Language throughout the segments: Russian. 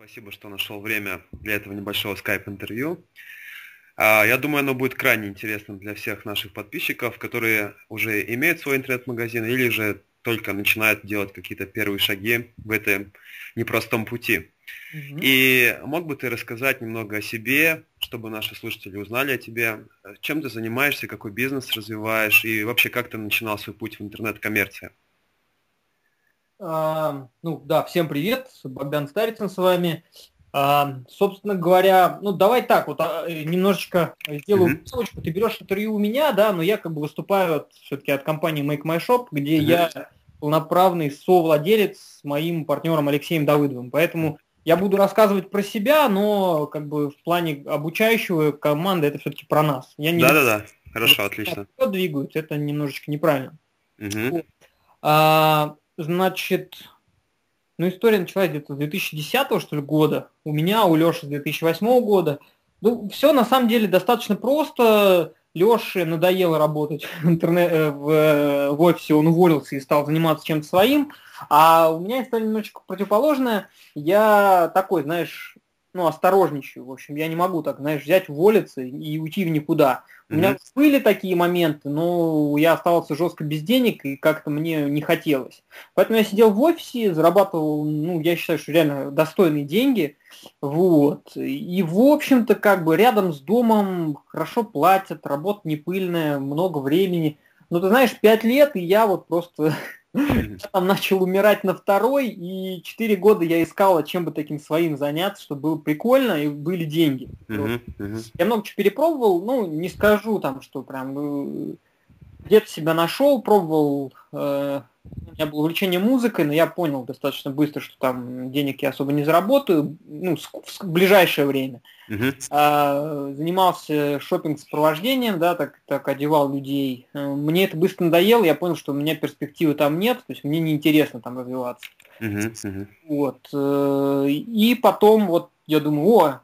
Спасибо, что нашел время для этого небольшого скайп-интервью. А, я думаю, оно будет крайне интересным для всех наших подписчиков, которые уже имеют свой интернет-магазин или же только начинают делать какие-то первые шаги в этом непростом пути. Угу. И мог бы ты рассказать немного о себе, чтобы наши слушатели узнали о тебе, чем ты занимаешься, какой бизнес развиваешь и вообще как ты начинал свой путь в интернет-коммерции? А, ну да, всем привет, Богдан Старицын с вами. А, собственно говоря, ну давай так, вот а, немножечко сделаю ссылочку. Mm-hmm. Ты берешь интервью у меня, да, но я как бы выступаю все-таки от компании Make My Shop, где mm-hmm. я полноправный совладелец с моим партнером Алексеем Давыдовым. Поэтому я буду рассказывать про себя, но как бы в плане обучающего команды это все-таки про нас. Я не Да-да-да, хорошо, отлично. Двигаются, это немножечко неправильно. Угу. А, Значит, ну, история началась где-то с 2010 что ли, года. У меня, у Леши с 2008 года. Ну, все на самом деле достаточно просто. Леше надоело работать в, интернет, э, в, э, в офисе, он уволился и стал заниматься чем-то своим. А у меня история немножечко противоположная. Я такой, знаешь, ну, осторожничаю. В общем, я не могу так, знаешь, взять, уволиться и уйти в никуда. У меня mm-hmm. были такие моменты, но я оставался жестко без денег, и как-то мне не хотелось. Поэтому я сидел в офисе, зарабатывал, ну, я считаю, что реально достойные деньги. Вот. И, в общем-то, как бы рядом с домом хорошо платят, работа не пыльная, много времени. Ну, ты знаешь, пять лет, и я вот просто там начал умирать на второй, и четыре года я искал, чем бы таким своим заняться, чтобы было прикольно и были деньги. Uh-huh, uh-huh. Я много чего перепробовал, ну, не скажу там, что прям ну, где-то себя нашел, пробовал э, у меня было увлечение музыкой, но я понял достаточно быстро, что там денег я особо не заработаю, ну, в ближайшее время. Uh-huh. А, занимался шопинг-сопровождением, да, так, так одевал людей. Э, мне это быстро надоело, я понял, что у меня перспективы там нет, то есть мне неинтересно там развиваться. Uh-huh. Uh-huh. Вот. Э, и потом вот я думаю, о,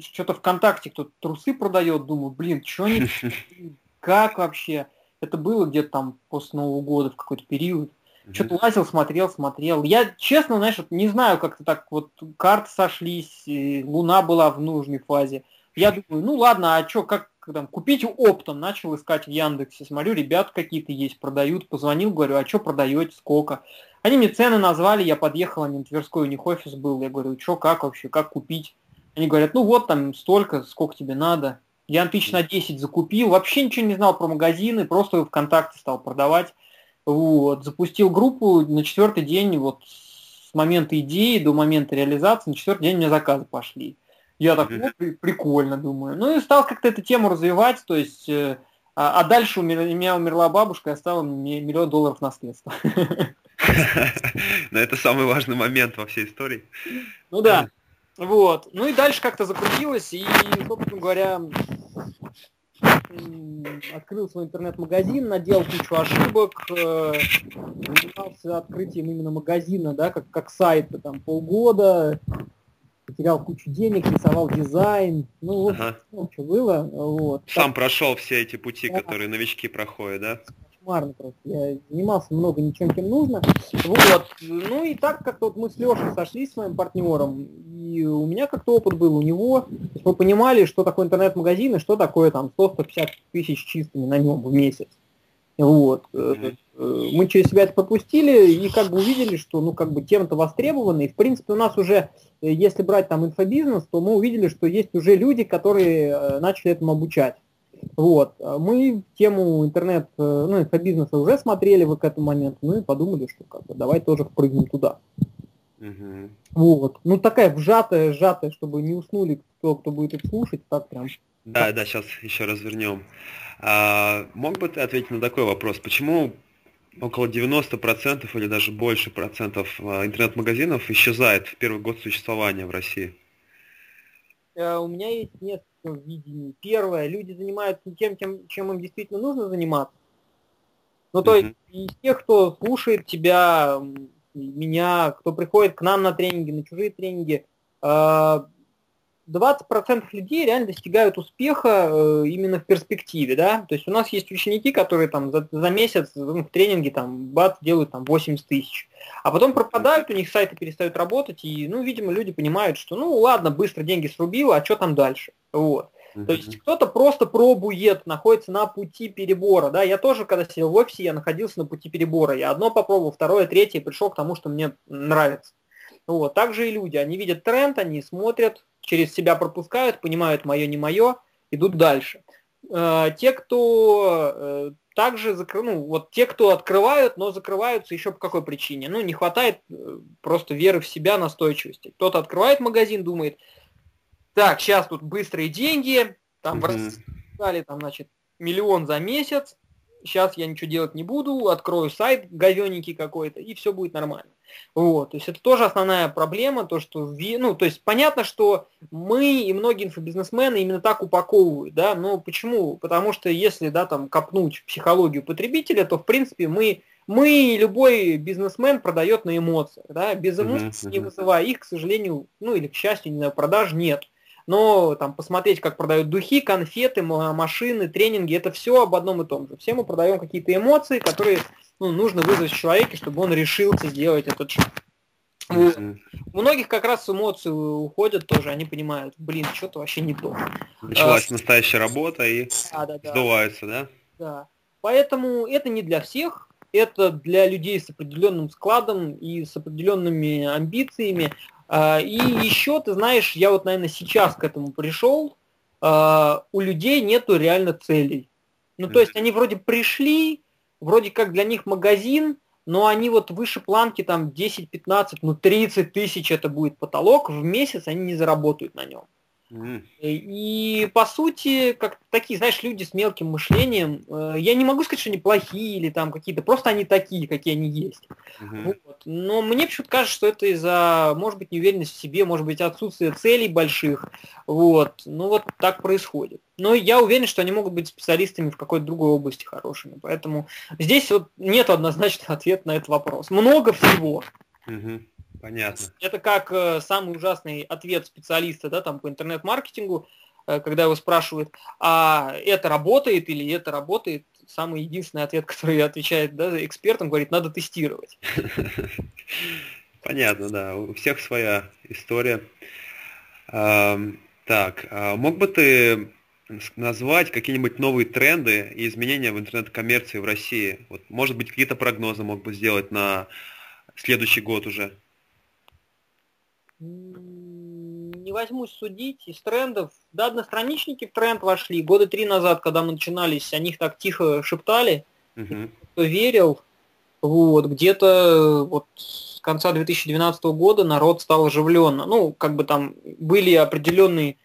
что-то ВКонтакте кто-то трусы продает, думаю, блин, что они, как вообще? Это было где-то там после Нового года в какой-то период. Mm-hmm. Что-то лазил, смотрел, смотрел. Я, честно, знаешь, вот не знаю, как-то так вот карты сошлись, Луна была в нужной фазе. Я думаю, ну ладно, а что, как там, купить оптом, начал искать в Яндексе, смотрю, ребят какие-то есть, продают, позвонил, говорю, а что продаете, сколько? Они мне цены назвали, я подъехал, они на Тверской, у них офис был, я говорю, что, как вообще, как купить? Они говорят, ну вот там столько, сколько тебе надо. Я тысяч на 10 закупил, вообще ничего не знал про магазины, просто ВКонтакте стал продавать. Вот, запустил группу на четвертый день, вот с момента идеи до момента реализации, на четвертый день у меня заказы пошли. Я так, ну, при, прикольно, думаю. Ну и стал как-то эту тему развивать, то есть, э, а, а дальше у меня, у меня умерла бабушка, и оставила мне миллион долларов наследства. Но это самый важный момент во всей истории. Ну да. Вот. Ну и дальше как-то закрутилось, и, собственно говоря, открыл свой интернет-магазин, наделал кучу ошибок, э, занимался открытием именно магазина, да, как, как сайта, там, полгода, потерял кучу денег, рисовал дизайн, ну, вот, ага. ну, что было, вот. Сам так. прошел все эти пути, да. которые новички проходят, да? Кошмарно просто, я занимался много ничем, чем нужно, вот, ну и так как-то вот мы с Лешей сошлись с моим партнером, и у меня как-то опыт был, у него. мы понимали, что такое интернет-магазин и что такое там 100-150 тысяч чистыми на нем в месяц. Вот. Mm-hmm. Мы через себя это пропустили и как бы увидели, что ну как бы тема-то востребована. И в принципе у нас уже, э, если брать там инфобизнес, то мы увидели, что есть уже люди, которые начали этому обучать. Вот. А мы тему интернет, ну, инфобизнеса уже смотрели в к этому моменту, ну и подумали, что как бы давай тоже впрыгнем туда. Угу. Вот. Ну такая вжатая, сжатая, чтобы не уснули кто, кто будет это слушать, так прям. Да, да, сейчас еще развернем. А, мог бы ты ответить на такой вопрос? Почему около 90% или даже больше процентов а, интернет-магазинов исчезает в первый год существования в России? Э, у меня есть несколько видений. Первое, люди занимаются тем, чем, чем им действительно нужно заниматься. Ну, то есть, из тех, кто слушает тебя, меня, кто приходит к нам на тренинги, на чужие тренинги, э, 20% людей реально достигают успеха э, именно в перспективе, да, то есть у нас есть ученики, которые там за, за месяц ну, в тренинге там бат делают там 80 тысяч, а потом пропадают, у них сайты перестают работать, и, ну, видимо, люди понимают, что, ну, ладно, быстро деньги срубило, а что там дальше, вот. То есть кто-то просто пробует, находится на пути перебора. Да? Я тоже, когда сидел в офисе, я находился на пути перебора. Я одно попробовал, второе, третье, пришел к тому, что мне нравится. Вот. Также и люди, они видят тренд, они смотрят, через себя пропускают, понимают мое, не мое, идут дальше. Э, те, кто э, также закры... ну, вот те, кто открывают, но закрываются еще по какой причине? Ну, не хватает э, просто веры в себя, настойчивости. Кто-то открывает магазин, думает, так, сейчас тут быстрые деньги, там mm-hmm. там, значит, миллион за месяц, сейчас я ничего делать не буду, открою сайт говененький какой-то, и все будет нормально. Вот, то есть это тоже основная проблема, то, что, ну, то есть понятно, что мы и многие инфобизнесмены именно так упаковывают, да, но почему? Потому что если, да, там, копнуть психологию потребителя, то, в принципе, мы, мы, любой бизнесмен продает на эмоциях, да, без эмоций, не вызывая их, к сожалению, ну, или, к счастью, не знаю, продаж нет но там посмотреть, как продают духи, конфеты, машины, тренинги, это все об одном и том же. Все мы продаем какие-то эмоции, которые ну, нужно вызвать в человеке, чтобы он решился сделать этот шаг. Mm-hmm. У многих как раз эмоции уходят тоже, они понимают, блин, что-то вообще не то. Началась а, настоящая работа и да, да, да. сдуваются, да? Да. Поэтому это не для всех, это для людей с определенным складом и с определенными амбициями. А, и еще, ты знаешь, я вот, наверное, сейчас к этому пришел, а, у людей нету реально целей. Ну, то есть они вроде пришли, вроде как для них магазин, но они вот выше планки там 10-15, ну 30 тысяч это будет потолок, в месяц они не заработают на нем. Mm. И по сути, как такие, знаешь, люди с мелким мышлением, э, я не могу сказать, что они плохие или там какие-то, просто они такие, какие они есть. Mm-hmm. Вот. Но мне почему-то кажется, что это из-за, может быть, неуверенности в себе, может быть, отсутствие целей больших. Вот. Ну вот так происходит. Но я уверен, что они могут быть специалистами в какой-то другой области хорошими. Поэтому здесь вот нет однозначного ответа на этот вопрос. Много всего. Mm-hmm. Понятно. Это как э, самый ужасный ответ специалиста, да, там по интернет-маркетингу, э, когда его спрашивают, а это работает или это работает, самый единственный ответ, который отвечает да, экспертам, говорит, надо тестировать. Понятно, да, у всех своя история. Так, а мог бы ты назвать какие-нибудь новые тренды и изменения в интернет-коммерции в России? Вот, может быть, какие-то прогнозы мог бы сделать на следующий год уже? Не возьмусь судить из трендов. Да, одностраничники в тренд вошли. Года три назад, когда мы начинались, о них так тихо шептали. Uh-huh. Кто верил. Вот, где-то вот с конца 2012 года народ стал оживленно. Ну, как бы там были определенные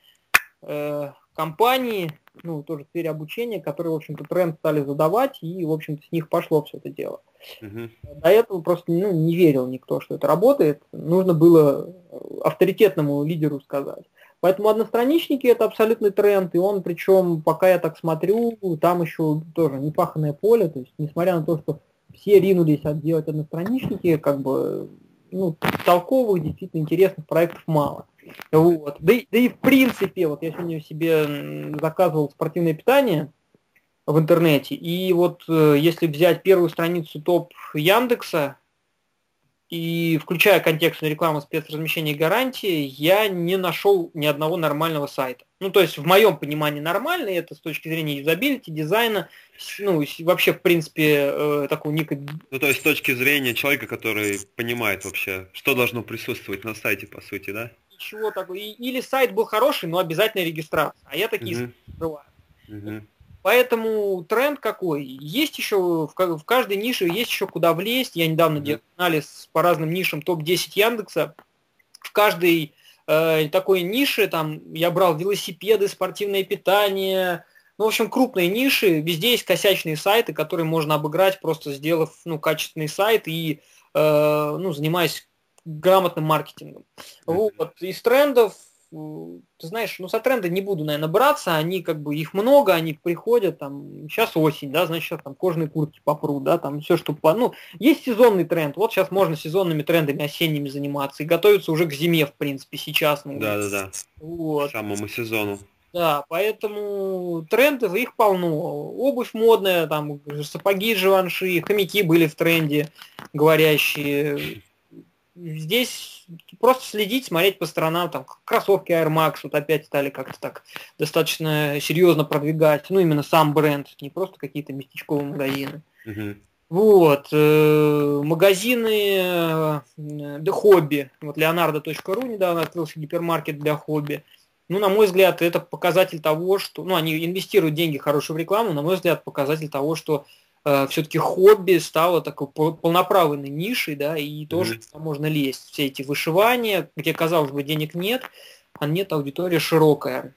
э, компании, ну, тоже в сфере обучения, которые, в общем-то, тренд стали задавать, и, в общем-то, с них пошло все это дело. Угу. До этого просто ну, не верил никто, что это работает. Нужно было авторитетному лидеру сказать. Поэтому одностраничники это абсолютный тренд, и он, причем, пока я так смотрю, там еще тоже непаханное поле, то есть, несмотря на то, что все ринулись делать одностраничники, как бы, ну, толковых, действительно интересных проектов мало. Вот. Да, и, да и в принципе, вот я сегодня себе заказывал спортивное питание в интернете, и вот э, если взять первую страницу топ Яндекса, и включая контекстную рекламу спецразмещения гарантии, я не нашел ни одного нормального сайта. Ну, то есть, в моем понимании нормальный, это с точки зрения юзабилити, дизайна, ну, вообще, в принципе, э, такого ника... Ну, то есть, с точки зрения человека, который понимает вообще, что должно присутствовать на сайте, по сути, да? ничего такого. Или сайт был хороший, но обязательно регистрация. А я такие uh-huh. скрываю. Uh-huh. Поэтому тренд какой? Есть еще, в каждой нише есть еще куда влезть. Я недавно uh-huh. делал анализ по разным нишам топ-10 Яндекса. В каждой э, такой нише там я брал велосипеды, спортивное питание, ну, в общем, крупные ниши, везде есть косячные сайты, которые можно обыграть, просто сделав ну, качественный сайт и э, ну, занимаясь грамотным маркетингом. Вот. Из трендов ты знаешь, ну, со тренда не буду, наверное, браться, они как бы, их много, они приходят, там, сейчас осень, да, значит, сейчас там кожные куртки попрут, да, там все, что, по, ну, есть сезонный тренд, вот сейчас можно сезонными трендами осенними заниматься и готовиться уже к зиме, в принципе, сейчас. Ну, да, да, да. Вот. Самому сезону. Да, поэтому тренды, их полно. Обувь модная, там сапоги Живанши, хомяки были в тренде, говорящие. Здесь просто следить, смотреть по сторонам, там кроссовки Air Max вот опять стали как-то так достаточно серьезно продвигать, ну именно сам бренд, не просто какие-то местечковые магазины. Uh-huh. Вот, э, магазины э, для хобби, вот leonardo.ru недавно открылся гипермаркет для хобби, ну, на мой взгляд, это показатель того, что, ну, они инвестируют деньги хорошие в рекламу, на мой взгляд, показатель того, что э, все-таки хобби стало такой полноправной нишей, да, и тоже mm-hmm. можно лезть. Все эти вышивания, где, казалось бы, денег нет, а нет аудитория широкая.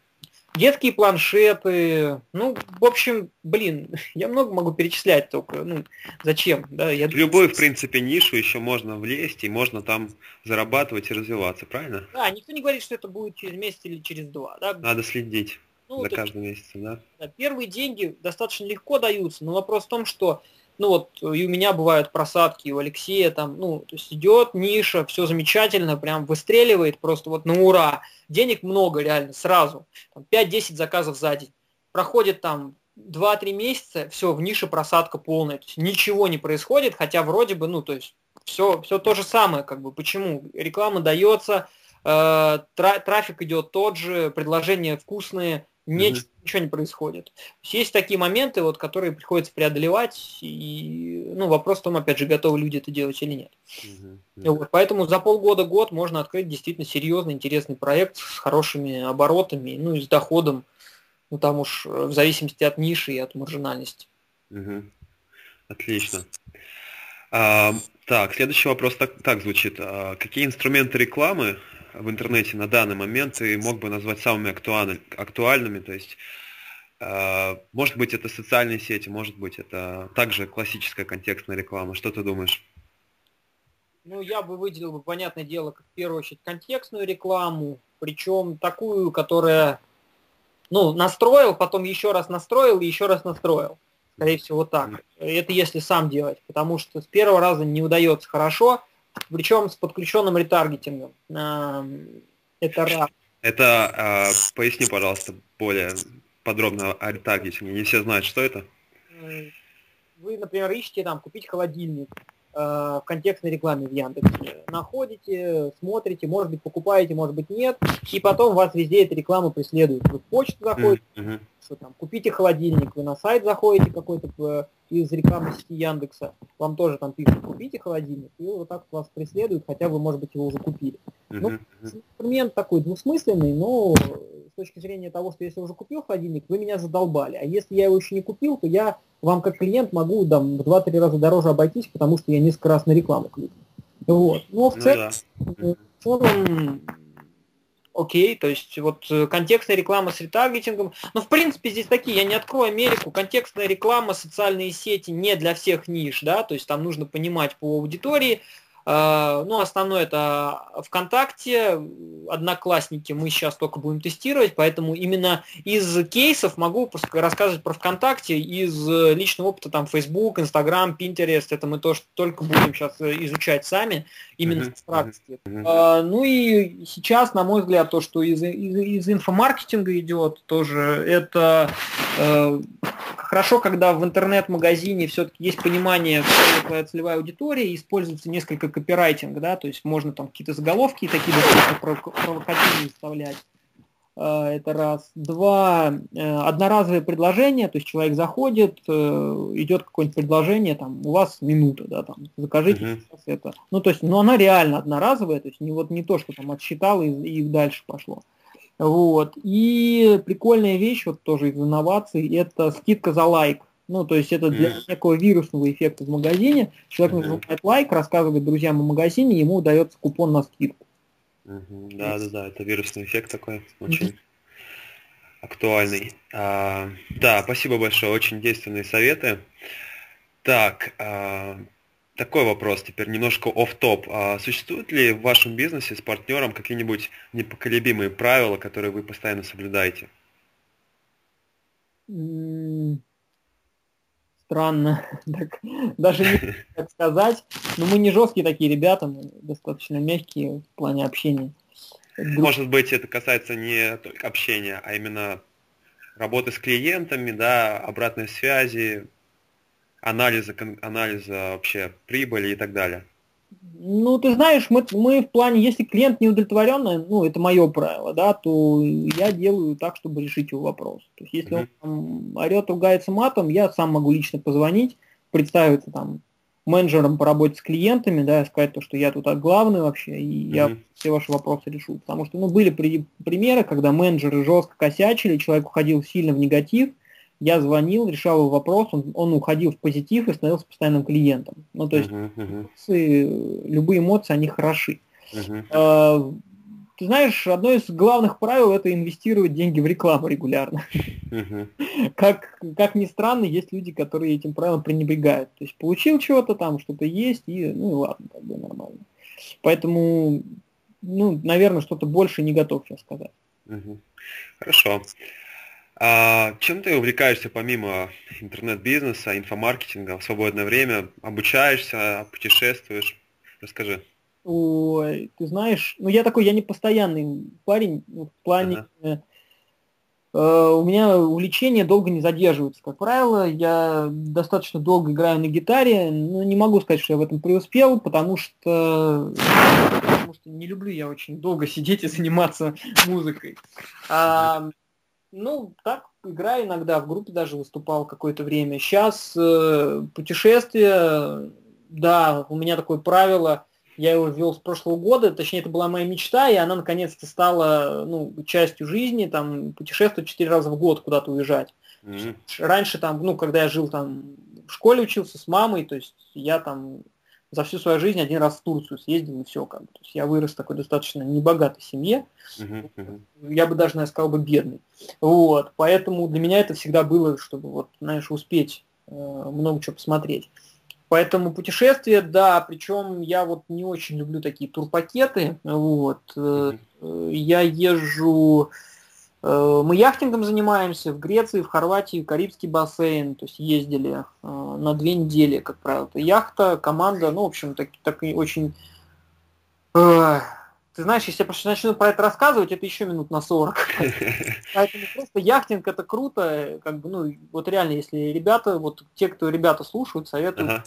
Детские планшеты, ну, в общем, блин, я много могу перечислять только, ну, зачем, да? Я... В любую, в принципе, нишу еще можно влезть, и можно там зарабатывать и развиваться, правильно? Да, никто не говорит, что это будет через месяц или через два, да? Надо следить ну, за каждым месяцем, да? да? Первые деньги достаточно легко даются, но вопрос в том, что ну вот и у меня бывают просадки, и у Алексея там, ну, то есть идет ниша, все замечательно, прям выстреливает просто вот на ура. Денег много реально, сразу. 5-10 заказов за день. Проходит там 2-3 месяца, все, в нише просадка полная. То есть ничего не происходит, хотя вроде бы, ну, то есть все, все то же самое, как бы, почему? Реклама дается, э, тра трафик идет тот же, предложения вкусные, не, mm-hmm. ничего не происходит. Есть такие моменты, вот, которые приходится преодолевать, и ну, вопрос в том, опять же, готовы люди это делать или нет. Mm-hmm. Вот, поэтому за полгода-год можно открыть действительно серьезный, интересный проект с хорошими оборотами, ну и с доходом, ну там уж в зависимости от ниши и от маржинальности. Mm-hmm. Отлично. А, так, следующий вопрос так, так звучит. А, какие инструменты рекламы в интернете на данный момент ты мог бы назвать самыми актуальными, актуальными то есть э, может быть это социальные сети, может быть это также классическая контекстная реклама. Что ты думаешь? Ну, я бы выделил бы, понятное дело, как в первую очередь контекстную рекламу, причем такую, которая, ну, настроил, потом еще раз настроил и еще раз настроил. Скорее всего, так. Это если сам делать, потому что с первого раза не удается хорошо, причем с подключенным ретаргетингом. Это раз. Это, э, поясни, пожалуйста, более подробно о ретаргетинге. Не все знают, что это. Вы, например, ищете там купить холодильник э, в контекстной рекламе в Яндексе. Находите, смотрите, может быть, покупаете, может быть, нет. И потом вас везде эта реклама преследует. Вы в почту заходите, mm-hmm. что там, купите холодильник, вы на сайт заходите какой-то э, из рекламы сети Яндекса, вам тоже там пишут, купите холодильник, и вот так вас преследуют, хотя вы, может быть, его уже купили. Ну, инструмент такой двусмысленный, но с точки зрения того, что если уже купил холодильник, вы меня задолбали. А если я его еще не купил, то я вам как клиент могу там, в 2-3 раза дороже обойтись, потому что я несколько раз на рекламу кликнул. Вот. Но в целом, ну, да. в целом окей, то есть вот э, контекстная реклама с ретаргетингом. Ну, в принципе, здесь такие, я не открою Америку, контекстная реклама, социальные сети не для всех ниш, да, то есть там нужно понимать по аудитории, ну, основное это ВКонтакте, Одноклассники мы сейчас только будем тестировать, поэтому именно из кейсов могу рассказывать про ВКонтакте, из личного опыта там Facebook, Instagram, Pinterest, это мы тоже только будем сейчас изучать сами, именно uh-huh. в практике. Uh-huh. Ну и сейчас, на мой взгляд, то, что из, из, из инфомаркетинга идет, тоже это э, хорошо, когда в интернет-магазине все-таки есть понимание, кто твоя целевая аудитория, используется несколько копирайтинг, да, то есть можно там какие-то заголовки такие провокативные вставлять. А, это раз. Два. Э, одноразовое предложение, то есть человек заходит, э, идет какое-нибудь предложение, там, у вас минута, да, там, закажите uh-huh. это. Ну, то есть, ну, она реально одноразовая, то есть не вот не то, что там отсчитал и, и дальше пошло. Вот. И прикольная вещь, вот тоже из инноваций, это скидка за лайк. Ну, то есть это для mm. некого вирусного эффекта в магазине. Человек mm-hmm. нажимает лайк, рассказывает друзьям о магазине, ему удается купон на скидку. Mm-hmm. Да, да, да, это вирусный эффект такой, очень mm-hmm. актуальный. А, да, спасибо большое, очень действенные советы. Так, а, такой вопрос теперь, немножко оф топ А существуют ли в вашем бизнесе с партнером какие-нибудь непоколебимые правила, которые вы постоянно соблюдаете? Странно, так, даже не так сказать. Но мы не жесткие такие ребята, мы достаточно мягкие в плане общения. Может быть, это касается не только общения, а именно работы с клиентами, да, обратной связи, анализа, анализа вообще прибыли и так далее? Ну, ты знаешь, мы, мы в плане, если клиент не удовлетворенный, ну, это мое правило, да, то я делаю так, чтобы решить его вопрос. То есть, если mm-hmm. он там, орет, ругается матом, я сам могу лично позвонить, представиться там менеджером по работе с клиентами, да, сказать то, что я тут главный вообще, и mm-hmm. я все ваши вопросы решу. Потому что, ну, были при, примеры, когда менеджеры жестко косячили, человек уходил сильно в негатив, я звонил, решал его вопрос, он, он уходил в позитив и становился постоянным клиентом. Ну, то есть uh-huh, uh-huh. Эмоции, любые эмоции, они хороши. Uh-huh. А, ты знаешь, одно из главных правил это инвестировать деньги в рекламу регулярно. Uh-huh. как, как ни странно, есть люди, которые этим правилом пренебрегают. То есть получил чего-то там, что-то есть, и ну и ладно, как бы нормально. Поэтому, ну, наверное, что-то больше не готов сейчас сказать. Uh-huh. Хорошо. А чем ты увлекаешься помимо интернет-бизнеса, инфомаркетинга в свободное время? Обучаешься, путешествуешь? Расскажи. Ой, ты знаешь, ну я такой, я не постоянный парень в плане... Ага. Э, у меня увлечение долго не задерживается. Как правило, я достаточно долго играю на гитаре, но не могу сказать, что я в этом преуспел, потому что, потому что не люблю я очень долго сидеть и заниматься музыкой. А, ну, так, играю иногда, в группе даже выступал какое-то время. Сейчас э, путешествия, да, у меня такое правило, я его ввел с прошлого года, точнее, это была моя мечта, и она наконец-то стала ну, частью жизни, там, путешествовать четыре раза в год куда-то уезжать. Mm-hmm. Раньше там, ну, когда я жил там в школе учился с мамой, то есть я там за всю свою жизнь один раз в Турцию съездил и все как бы. То есть я вырос в такой достаточно небогатой семье. Uh-huh, uh-huh. Я бы даже, наверное, сказал бы бедный. Вот. Поэтому для меня это всегда было, чтобы вот, знаешь, успеть э, много чего посмотреть. Поэтому путешествия, да, причем я вот не очень люблю такие турпакеты. Вот. Uh-huh. Я езжу Э, мы яхтингом занимаемся в Греции, в Хорватии, Карибский бассейн, то есть ездили э, на две недели, как правило. Яхта, команда, ну, в общем, так, так очень... Э, ты знаешь, если я начну про это рассказывать, это еще минут на 40. Поэтому просто яхтинг это круто, как бы, ну, вот реально, если ребята, вот те, кто ребята слушают, советую.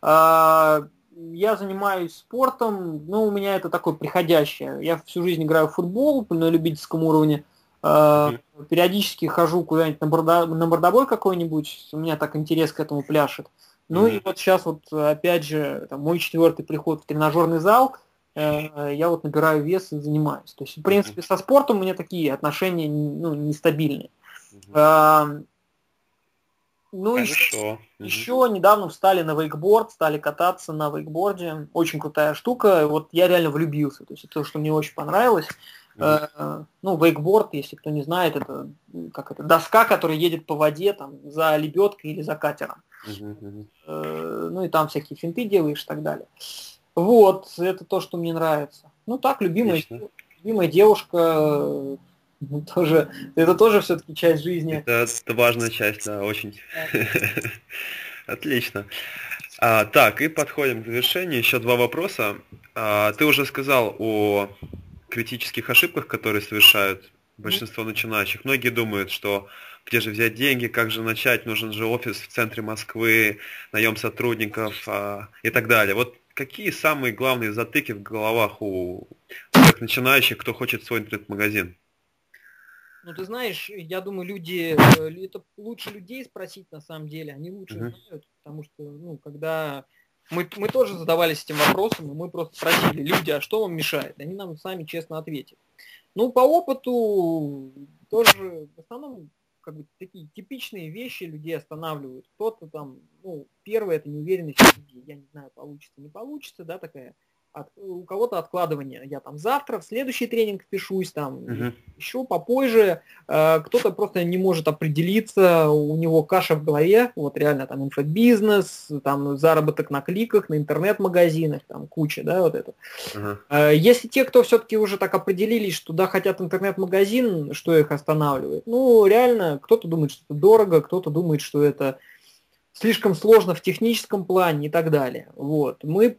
А, я занимаюсь спортом, ну, у меня это такое приходящее. Я всю жизнь играю в футбол на любительском уровне. Э, периодически хожу куда-нибудь на, борда, на бордобой какой-нибудь, у меня так интерес к этому пляшет. Ну mm-hmm. и вот сейчас вот опять же там, мой четвертый приход в тренажерный зал, э, я вот набираю вес и занимаюсь. То есть, в принципе, со спортом у меня такие отношения ну, нестабильные. Mm-hmm. Э, ну, Хорошо. Еще, еще недавно встали на вейкборд, стали кататься на вейкборде. Очень крутая штука. Вот я реально влюбился. То есть это то, что мне очень понравилось. Э, ну, вейкборд, если кто не знает, это как это доска, которая едет по воде там за лебедкой или за катером. Э, ну и там всякие финты делаешь и так далее. Вот, это то, что мне нравится. Ну так, любимая, любимая девушка, ну, тоже, это тоже все-таки часть жизни. Это, это важная часть, да, очень. Отлично. А, так, и подходим к завершению. Еще два вопроса. А, ты уже сказал о критических ошибках, которые совершают большинство начинающих. Многие думают, что где же взять деньги, как же начать, нужен же офис в центре Москвы, наем сотрудников а, и так далее. Вот какие самые главные затыки в головах у тех начинающих, кто хочет свой интернет-магазин? Ну, ты знаешь, я думаю, люди, э, это лучше людей спросить на самом деле, они лучше uh-huh. знают, потому что, ну, когда мы, мы тоже задавались этим вопросом, мы просто спросили, люди, а что вам мешает? Они нам сами честно ответили. Ну, по опыту тоже в основном как бы такие типичные вещи людей останавливают. Кто-то там, ну, первое это неуверенность в себе. Я не знаю, получится, не получится, да, такая от, у кого-то откладывание. Я там завтра в следующий тренинг пишусь, там угу. еще попозже. Э, кто-то просто не может определиться, у него каша в голове, вот реально там инфобизнес, там заработок на кликах, на интернет-магазинах, там куча, да, вот это. Угу. Э, если те, кто все-таки уже так определились, что да, хотят интернет-магазин, что их останавливает? Ну, реально, кто-то думает, что это дорого, кто-то думает, что это слишком сложно в техническом плане и так далее. Вот. Мы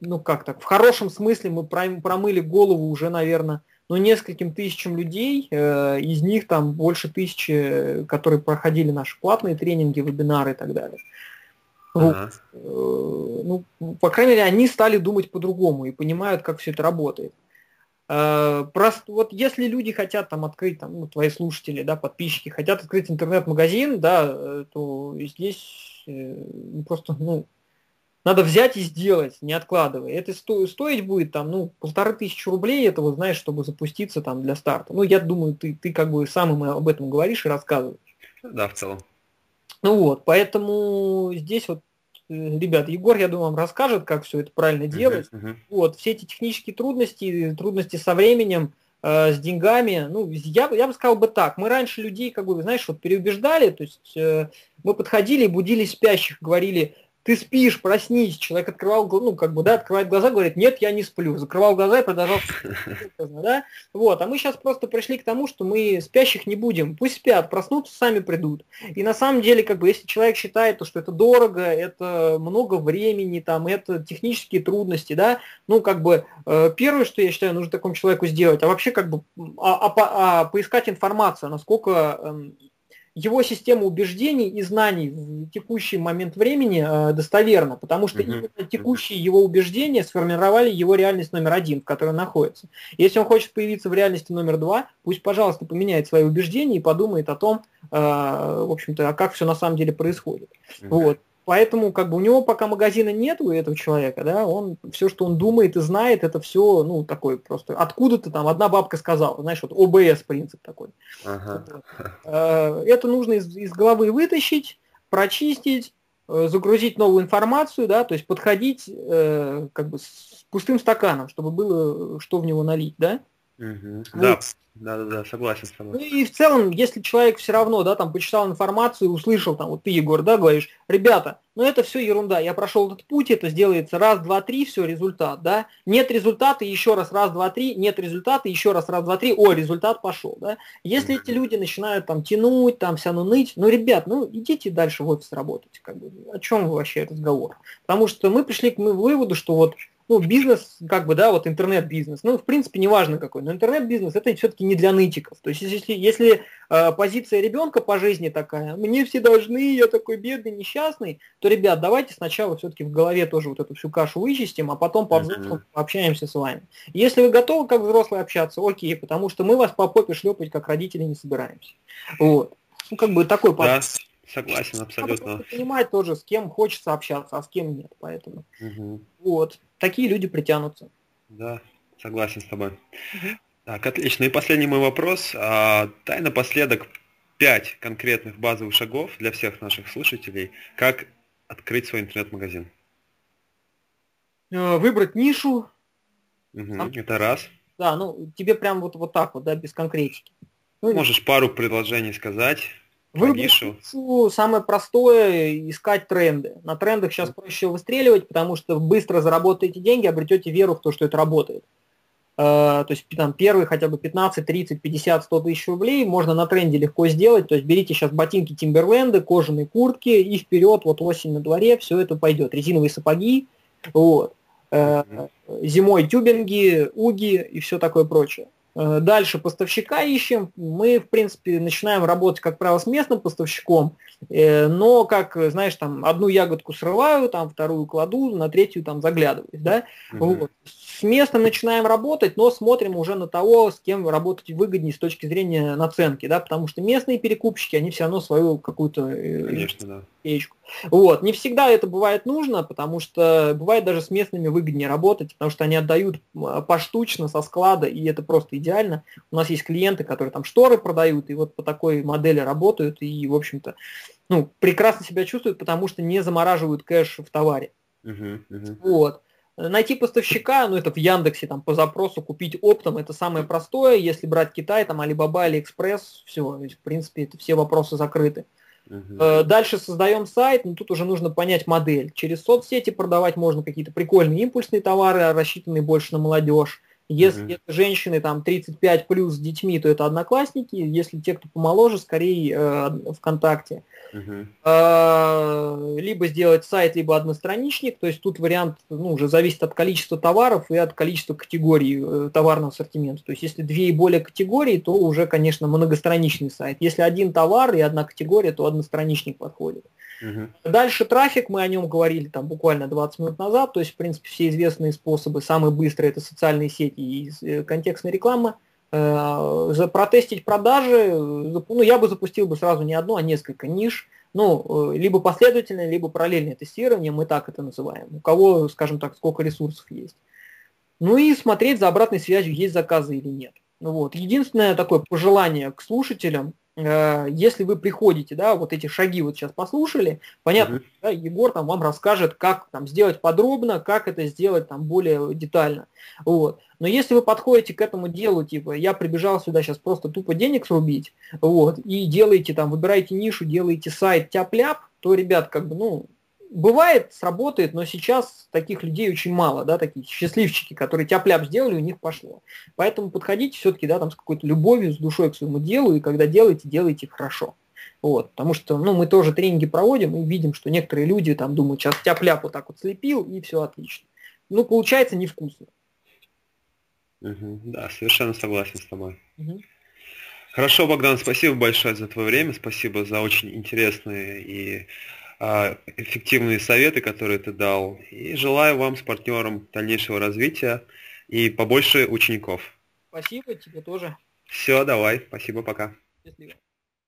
ну как так, в хорошем смысле мы промыли голову уже, наверное, ну, нескольким тысячам людей, э, из них там больше тысячи, которые проходили наши платные тренинги, вебинары и так далее. Ага. Вот. Э, ну, по крайней мере, они стали думать по-другому и понимают, как все это работает. Э, просто вот если люди хотят там открыть, там, ну, твои слушатели, да, подписчики, хотят открыть интернет-магазин, да, э, то здесь э, просто, ну, надо взять и сделать, не откладывая. Это сто, стоить будет там, ну, полторы тысячи рублей этого, знаешь, чтобы запуститься там для старта. Ну, я думаю, ты, ты как бы сам им об этом говоришь и рассказываешь. Да, в целом. Ну вот, поэтому здесь вот, э, ребят, Егор, я думаю, вам расскажет, как все это правильно делать. Uh-huh, uh-huh. Вот, все эти технические трудности, трудности со временем, э, с деньгами, ну, я, я бы сказал бы так, мы раньше людей, как бы, знаешь, вот переубеждали, то есть э, мы подходили и будили спящих, говорили, ты спишь, проснись. Человек открывал, ну, как бы, да, открывает глаза, говорит, нет, я не сплю. Закрывал глаза и продолжал да? Вот, а мы сейчас просто пришли к тому, что мы спящих не будем. Пусть спят, проснутся, сами придут. И на самом деле, как бы, если человек считает, что это дорого, это много времени, там, это технические трудности, да, ну, как бы, э, первое, что я считаю, нужно такому человеку сделать, а вообще, как бы, а, а, а поискать информацию, насколько эм, его система убеждений и знаний в текущий момент времени э, достоверна, потому что именно текущие его убеждения сформировали его реальность номер один, в которой он находится. Если он хочет появиться в реальности номер два, пусть, пожалуйста, поменяет свои убеждения и подумает о том, э, в общем-то, а как все на самом деле происходит. Вот. Поэтому как бы у него пока магазина нет у этого человека, да, он все, что он думает и знает, это все, ну, такой просто откуда-то там одна бабка сказала, знаешь, вот ОБС принцип такой. Ага. Э, это нужно из, из головы вытащить, прочистить, э, загрузить новую информацию, да, то есть подходить э, как бы с пустым стаканом, чтобы было что в него налить, да. Угу. Вот. Да, да, да, да, согласен с тобой. Ну и в целом, если человек все равно, да, там почитал информацию, услышал, там, вот ты, Егор, да, говоришь, ребята, ну это все ерунда, я прошел этот путь, это сделается раз, два, три, все, результат, да. Нет результата, еще раз, раз, два, три, нет результата, еще раз, раз, два, три, о, результат пошел, да. Если эти люди начинают там тянуть, там вся ну ныть, ну, ребят, ну идите дальше в офис работать, как бы, о чем вообще разговор? Потому что мы пришли к выводу, что вот ну, бизнес, как бы, да, вот интернет-бизнес, ну, в принципе, неважно какой, но интернет-бизнес это все-таки не для нытиков. То есть, если, если э, позиция ребенка по жизни такая, мне все должны, я такой бедный, несчастный, то, ребят, давайте сначала все-таки в голове тоже вот эту всю кашу вычистим, а потом по взрослому общаемся с вами. Если вы готовы как взрослые общаться, окей, потому что мы вас по попе шлепать как родители не собираемся. Вот. Ну, как бы такой да. Согласен, абсолютно. Надо понимать тоже, с кем хочется общаться, а с кем нет. Поэтому угу. вот такие люди притянутся. Да, согласен с тобой. Угу. Так, отлично. И последний мой вопрос. А, дай напоследок пять конкретных базовых шагов для всех наших слушателей, как открыть свой интернет-магазин. Э, выбрать нишу. Угу, Сам... Это раз. Да, ну тебе прям вот, вот так вот, да, без конкретики. Ну, Можешь пару предложений сказать. Выбрать самое простое – искать тренды. На трендах сейчас проще выстреливать, потому что быстро заработаете деньги, обретете веру в то, что это работает. То есть там первые хотя бы 15, 30, 50, 100 тысяч рублей можно на тренде легко сделать. То есть берите сейчас ботинки Тимберленды, кожаные куртки и вперед, вот осень на дворе, все это пойдет. Резиновые сапоги, вот. Uh, зимой тюбинги, уги и все такое прочее. Э, дальше поставщика ищем. Мы, в принципе, начинаем работать, как правило, с местным поставщиком, э, но, как, знаешь, там, одну ягодку срываю, там, вторую кладу, на третью там заглядываюсь, да. Угу. Вот с местом начинаем работать, но смотрим уже на того, с кем работать выгоднее с точки зрения наценки, да, потому что местные перекупщики, они все равно свою какую-то э, Конечно, да. печку. Вот. Не всегда это бывает нужно, потому что бывает даже с местными выгоднее работать, потому что они отдают поштучно со склада, и это просто идеально. У нас есть клиенты, которые там шторы продают, и вот по такой модели работают, и, в общем-то, ну, прекрасно себя чувствуют, потому что не замораживают кэш в товаре. Uh-huh, uh-huh. Вот. Найти поставщика, ну это в Яндексе там по запросу купить оптом, это самое простое. Если брать Китай, там Alibaba, AliExpress, все, в принципе, это все вопросы закрыты. Uh-huh. Дальше создаем сайт, но тут уже нужно понять модель. Через соцсети продавать можно какие-то прикольные импульсные товары, рассчитанные больше на молодежь. Если mm-hmm. женщины там 35 плюс с детьми, то это одноклассники. Если те, кто помоложе, скорее э, ВКонтакте. Mm-hmm. Э, либо сделать сайт, либо одностраничник. То есть тут вариант ну, уже зависит от количества товаров и от количества категорий э, товарного ассортимента. То есть если две и более категорий, то уже, конечно, многостраничный сайт. Если один товар и одна категория, то одностраничник подходит. Угу. Дальше трафик, мы о нем говорили там буквально 20 минут назад, то есть, в принципе, все известные способы, самые быстрые это социальные сети и э, контекстная реклама. Э, протестить продажи, ну, я бы запустил бы сразу не одну, а несколько ниш, ну, э, либо последовательное, либо параллельное тестирование, мы так это называем. У кого, скажем так, сколько ресурсов есть. Ну и смотреть за обратной связью, есть заказы или нет. Ну вот. Единственное такое пожелание к слушателям, Э, если вы приходите, да, вот эти шаги вот сейчас послушали, понятно, mm-hmm. да, Егор там вам расскажет, как там сделать подробно, как это сделать там более детально, вот. Но если вы подходите к этому делу, типа, я прибежал сюда сейчас просто тупо денег срубить, вот, и делаете там, выбираете нишу, делаете сайт тяп-ляп, то, ребят, как бы, ну, Бывает, сработает, но сейчас таких людей очень мало, да, такие счастливчики, которые тяп-ляп сделали, у них пошло. Поэтому подходите все-таки, да, там с какой-то любовью, с душой к своему делу, и когда делаете, делайте хорошо. Вот, потому что, ну, мы тоже тренинги проводим и видим, что некоторые люди там думают, сейчас тяп-ляп вот так вот слепил, и все отлично. Ну, получается невкусно. Угу, да, совершенно согласен с тобой. Угу. Хорошо, Богдан, спасибо большое за твое время, спасибо за очень интересные и эффективные советы, которые ты дал. И желаю вам с партнером дальнейшего развития и побольше учеников. Спасибо, тебе тоже. Все, давай. Спасибо, пока. Счастливо.